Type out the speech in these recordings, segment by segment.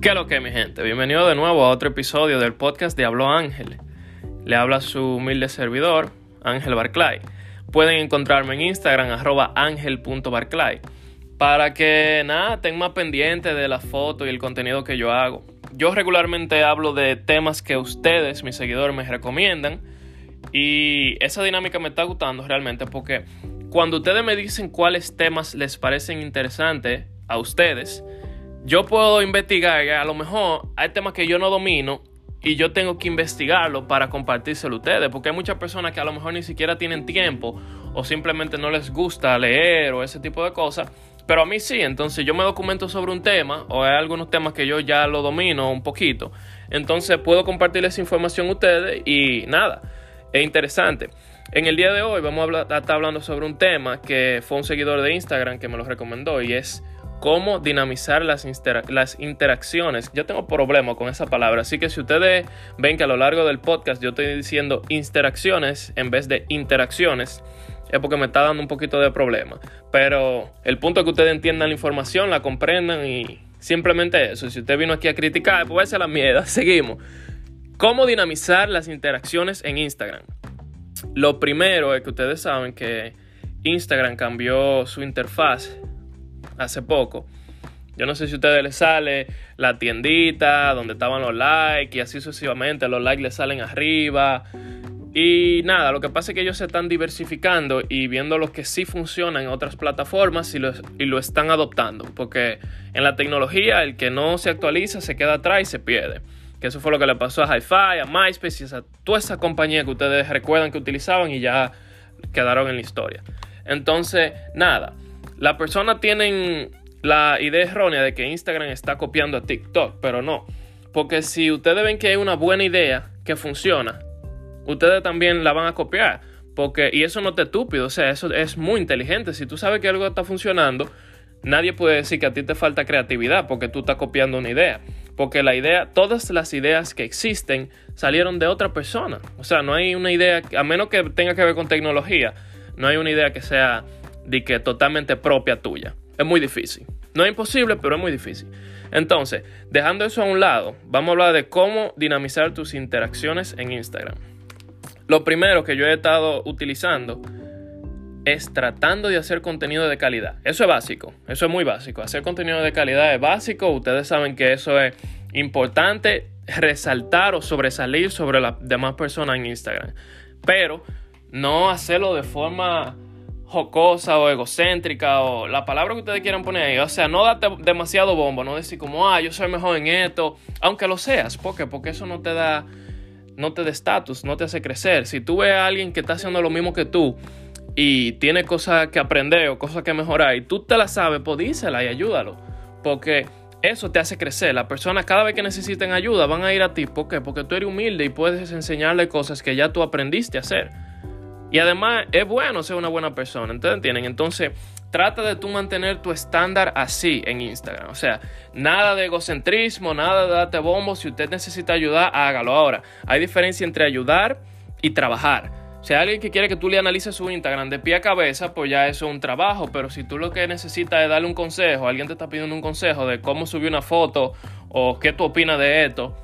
¿Qué lo que, mi gente? Bienvenido de nuevo a otro episodio del podcast de Hablo Ángel. Le habla su humilde servidor, Ángel Barclay. Pueden encontrarme en Instagram, arroba ángel.barclay. Para que nada, estén más pendientes de la foto y el contenido que yo hago. Yo regularmente hablo de temas que ustedes, mis seguidores, me recomiendan. Y esa dinámica me está gustando realmente porque cuando ustedes me dicen cuáles temas les parecen interesantes a ustedes, yo puedo investigar, a lo mejor hay temas que yo no domino y yo tengo que investigarlo para compartírselo a ustedes, porque hay muchas personas que a lo mejor ni siquiera tienen tiempo o simplemente no les gusta leer o ese tipo de cosas, pero a mí sí, entonces yo me documento sobre un tema o hay algunos temas que yo ya lo domino un poquito, entonces puedo compartirles información a ustedes y nada, es interesante. En el día de hoy vamos a, estar hablando sobre un tema que fue un seguidor de Instagram que me lo recomendó y es cómo dinamizar las, interacciones. Yo tengo problema con esa palabra, así que si ustedes ven que a lo largo del podcast yo estoy diciendo interacciones en vez de interacciones, es porque me está dando un poquito de problema. Pero el punto es que ustedes entiendan la información, la comprendan y simplemente eso. Si usted vino aquí a criticar, pues a la mierda. Seguimos. ¿Cómo dinamizar las interacciones en Instagram? Lo primero es que ustedes saben que Instagram cambió su interfaz hace poco. Yo no sé si a ustedes les sale la tiendita donde estaban los likes y así sucesivamente. Los likes les salen arriba. Y nada, lo que pasa es que ellos se están diversificando y viendo lo que sí funciona en otras plataformas y lo, están adoptando. Porque en la tecnología el que no se actualiza se queda atrás y se pierde. Que eso fue lo que le pasó a HiFi, a MySpace y a toda esa compañía que ustedes recuerdan que utilizaban y ya quedaron en la historia. Entonces, nada, la persona tienen la idea errónea de que Instagram está copiando a TikTok, pero no. Porque si ustedes ven que hay una buena idea que funciona, ustedes también la van a copiar. Porque, y eso no te estúpido, o sea, eso es muy inteligente. Si tú sabes que algo está funcionando, nadie puede decir que a ti te falta creatividad porque tú estás copiando una idea. Porque la idea, todas las ideas que existen salieron de otra persona. O sea, no hay una idea, a menos que tenga que ver con tecnología, no hay una idea que sea de que totalmente propia tuya. Es muy difícil. No es imposible, pero es muy difícil. Entonces, dejando eso a un lado, vamos a hablar de cómo dinamizar tus interacciones en Instagram. Lo primero que yo he estado utilizando es tratando de hacer contenido de calidad. Eso es básico, eso es muy básico. Hacer contenido de calidad es básico. Ustedes saben que eso es importante resaltar o sobresalir sobre las demás personas en Instagram. Pero no hacerlo de forma jocosa o egocéntrica o la palabra que ustedes quieran poner ahí. O sea, no date demasiado bombo, no decir como, ah, yo soy mejor en esto, aunque lo seas. ¿Por qué? Porque eso no te da, no te da estatus, no te hace crecer. Si tú ves a alguien que está haciendo lo mismo que tú y tiene cosas que aprender o cosas que mejorar y tú te la sabes, pues dísela y ayúdalo. Porque eso te hace crecer. Las personas cada vez que necesiten ayuda van a ir a ti. ¿Por qué? Porque tú eres humilde y puedes enseñarle cosas que ya tú aprendiste a hacer. Y además es bueno ser una buena persona, ¿ustedes entienden? Entonces, trata de tú mantener tu estándar así en Instagram. O sea, nada de egocentrismo, nada de darte bombo. Si usted necesita ayudar, hágalo ahora. Hay diferencia entre ayudar y trabajar. Si hay alguien que quiere que tú le analices su Instagram de pie a cabeza, pues ya eso es un trabajo. Pero si tú lo que necesitas es darle un consejo, alguien te está pidiendo un consejo de cómo subir una foto o qué tú opinas de esto,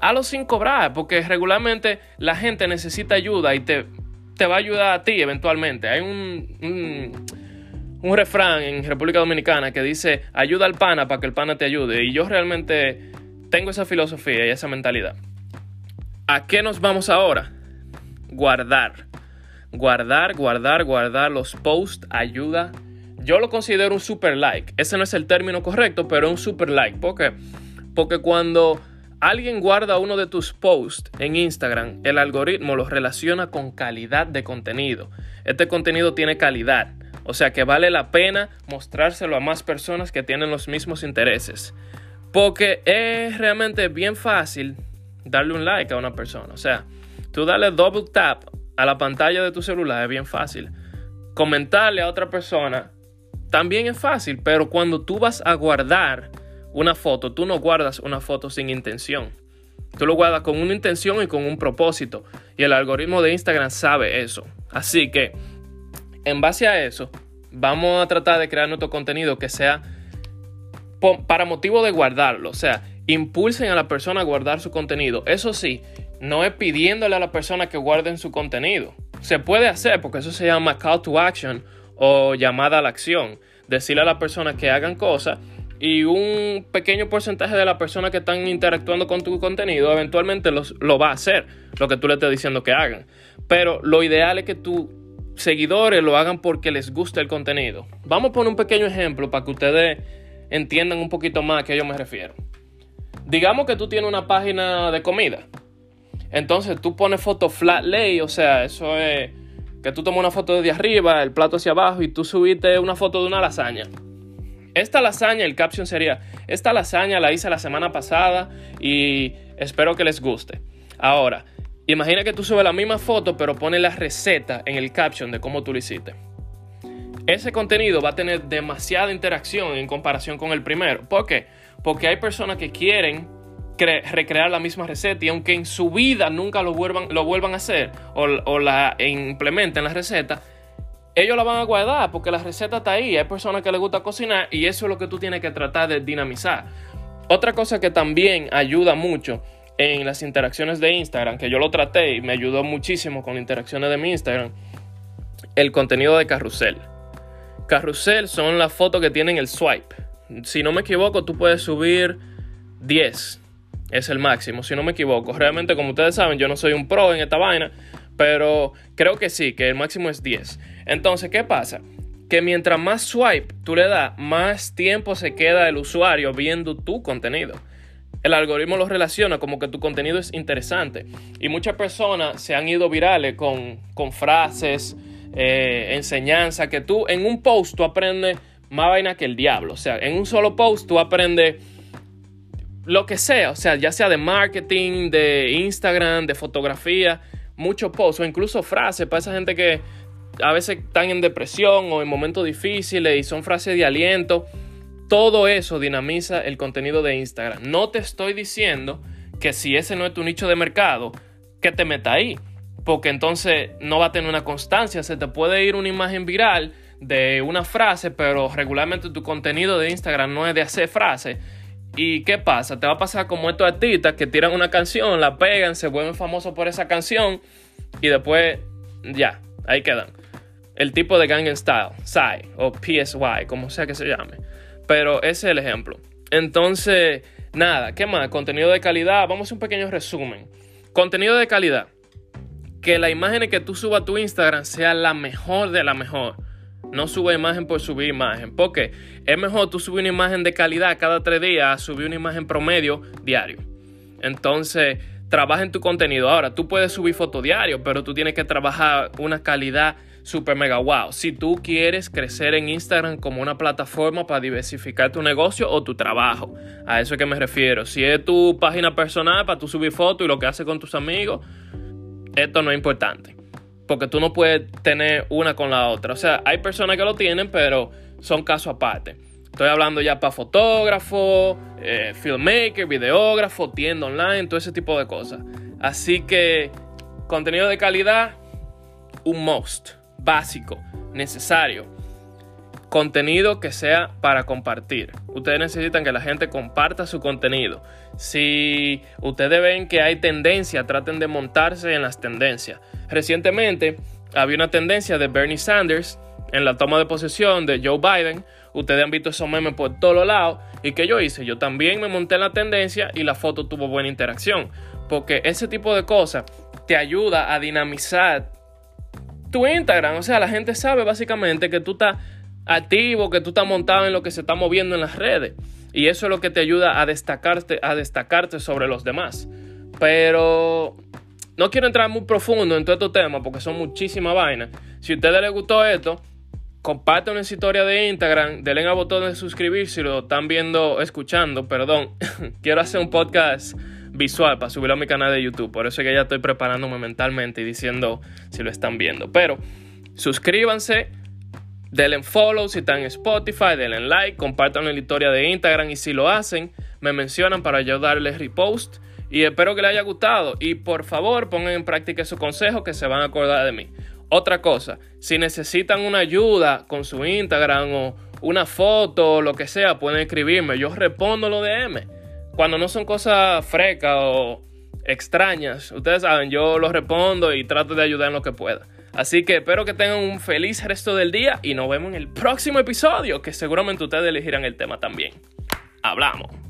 hazlo sin cobrar, porque regularmente la gente necesita ayuda y te te va a ayudar a ti eventualmente. Hay un, un, refrán en República Dominicana que dice, ayuda al pana para que el pana te ayude. Y yo realmente tengo esa filosofía y esa mentalidad. ¿A qué nos vamos ahora? Guardar. Guardar, guardar, guardar los posts ayuda. Yo lo considero un super like. Ese no es el término correcto, pero es un super like. ¿Por qué? Porque cuando alguien guarda uno de tus posts en Instagram, el algoritmo lo relaciona con calidad de contenido. Este contenido tiene calidad, o sea que vale la pena mostrárselo a más personas que tienen los mismos intereses. Porque es realmente bien fácil darle un like a una persona. O sea, tú darle double tap a la pantalla de tu celular es bien fácil. Comentarle a otra persona también es fácil, pero cuando tú vas a guardar una foto, tú no guardas una foto sin intención. Tú lo guardas con una intención y con un propósito. Y el algoritmo de Instagram sabe eso. Así que, en base a eso, vamos a tratar de crear nuestro contenido que sea para motivo de guardarlo. O sea, impulsen a la persona a guardar su contenido. Eso sí, no es pidiéndole a la persona que guarden su contenido. Se puede hacer porque eso se llama call to action o llamada a la acción. Decirle a la persona que hagan cosas y un pequeño porcentaje de la persona que están interactuando con tu contenido eventualmente lo va a hacer, lo que tú le estés diciendo que hagan. Pero lo ideal es que tus seguidores lo hagan porque les gusta el contenido. Vamos a poner un pequeño ejemplo para que ustedes entiendan un poquito más a qué yo me refiero. Digamos que tú tienes una página de comida. Entonces tú pones foto flat lay, o sea, eso es que tú tomas una foto desde arriba, el plato hacia abajo y tú subiste una foto de una lasaña. Esta lasaña, el caption sería, esta lasaña la hice la semana pasada y espero que les guste. Ahora, imagina que tú subes la misma foto pero pones la receta en el caption de cómo tú lo hiciste. Ese contenido va a tener demasiada interacción en comparación con el primero. ¿Por qué? Porque hay personas que quieren recrear la misma receta y aunque en su vida nunca lo vuelvan, lo vuelvan a hacer o, la implementen la receta, ellos la van a guardar porque la receta está ahí. Hay personas que les gusta cocinar y eso es lo que tú tienes que tratar de dinamizar. Otra cosa que también ayuda mucho en las interacciones de Instagram, que yo lo traté y me ayudó muchísimo con interacciones de mi Instagram, el contenido de carrusel. Carrusel son las fotos que tienen el swipe. Si no me equivoco, tú puedes subir 10 es el máximo, si no me equivoco. Realmente, como ustedes saben, yo no soy un pro en esta vaina, pero creo que sí, que el máximo es 10. Entonces, ¿qué pasa? Que mientras más swipe tú le das, más tiempo se queda el usuario viendo tu contenido. El algoritmo lo relaciona como que tu contenido es interesante. Y muchas personas se han ido virales con, con frases, eh, enseñanza, que tú en un post tú aprendes más vaina que el diablo. O sea, en un solo post tú aprendes lo que sea, o sea, ya sea de marketing, de Instagram, de fotografía, muchos posts o incluso frases para esa gente que a veces están en depresión o en momentos difíciles y son frases de aliento. Todo eso dinamiza el contenido de Instagram. No te estoy diciendo que si ese no es tu nicho de mercado, que te meta ahí. Porque entonces no va a tener una constancia. Se te puede ir una imagen viral de una frase, pero regularmente tu contenido de Instagram no es de hacer frases ¿Y qué pasa? Te va a pasar como estos artistas que tiran una canción, la pegan, se vuelven famosos por esa canción y después ya, ahí quedan. El tipo de Gangnam Style, Psy o PSY, como sea que se llame. Pero ese es el ejemplo. Entonces, nada, ¿qué más? Contenido de calidad. Vamos a hacer un pequeño resumen. Contenido de calidad. Que la imagen que tú subas a tu Instagram sea la mejor de la mejor. No sube imagen por subir imagen. Porque es mejor tú subir una imagen de calidad cada tres días subir una imagen promedio diario. Entonces, trabaja en tu contenido. Ahora, tú puedes subir foto diario, pero tú tienes que trabajar una calidad super mega wow. Si tú quieres crecer en Instagram como una plataforma para diversificar tu negocio o tu trabajo, a eso es que me refiero. Si es tu página personal para tú subir fotos y lo que haces con tus amigos, esto no es importante porque tú no puedes tener una con la otra. O sea, hay personas que lo tienen, pero son casos aparte. Estoy hablando ya para fotógrafo, eh, filmmaker, videógrafo, tienda online, todo ese tipo de cosas. Así que contenido de calidad, un must, básico, necesario. Contenido que sea para compartir. Ustedes necesitan que la gente comparta su contenido. Si ustedes ven que hay tendencia, traten de montarse en las tendencias. Recientemente había una tendencia de Bernie Sanders en la toma de posesión de Joe Biden. Ustedes han visto esos memes por todos lados. ¿Y qué yo hice? Yo también me monté en la tendencia y la foto tuvo buena interacción. Porque ese tipo de cosas te ayuda a dinamizar tu Instagram. O sea, la gente sabe básicamente que tú estás activo, que tú estás montado en lo que se está moviendo en las redes. Y eso es lo que te ayuda a destacarte, a destacarte sobre los demás. Pero no quiero entrar muy profundo en todo estos temas porque son muchísimas vainas. Si a ustedes les gustó esto, compartan una historia de Instagram, denle al botón de suscribir si lo están viendo, escuchando, perdón. quiero hacer un podcast visual para subirlo a mi canal de YouTube. Por eso es que ya estoy preparándome mentalmente y diciendo si lo están viendo. Pero suscríbanse, denle follow si están en Spotify, denle like, compartan la historia de Instagram y si lo hacen, me mencionan para yo darles repost y espero que les haya gustado. Y por favor, pongan en práctica esos consejos que se van a acordar de mí. Otra cosa, si necesitan una ayuda con su Instagram o una foto o lo que sea, pueden escribirme. Yo respondo los DM. cuando no son cosas frecas o extrañas, ustedes saben, yo los respondo y trato de ayudar en lo que pueda. Así que espero que tengan un feliz resto del día y nos vemos en el próximo episodio, que seguramente ustedes elegirán el tema también. Hablamos.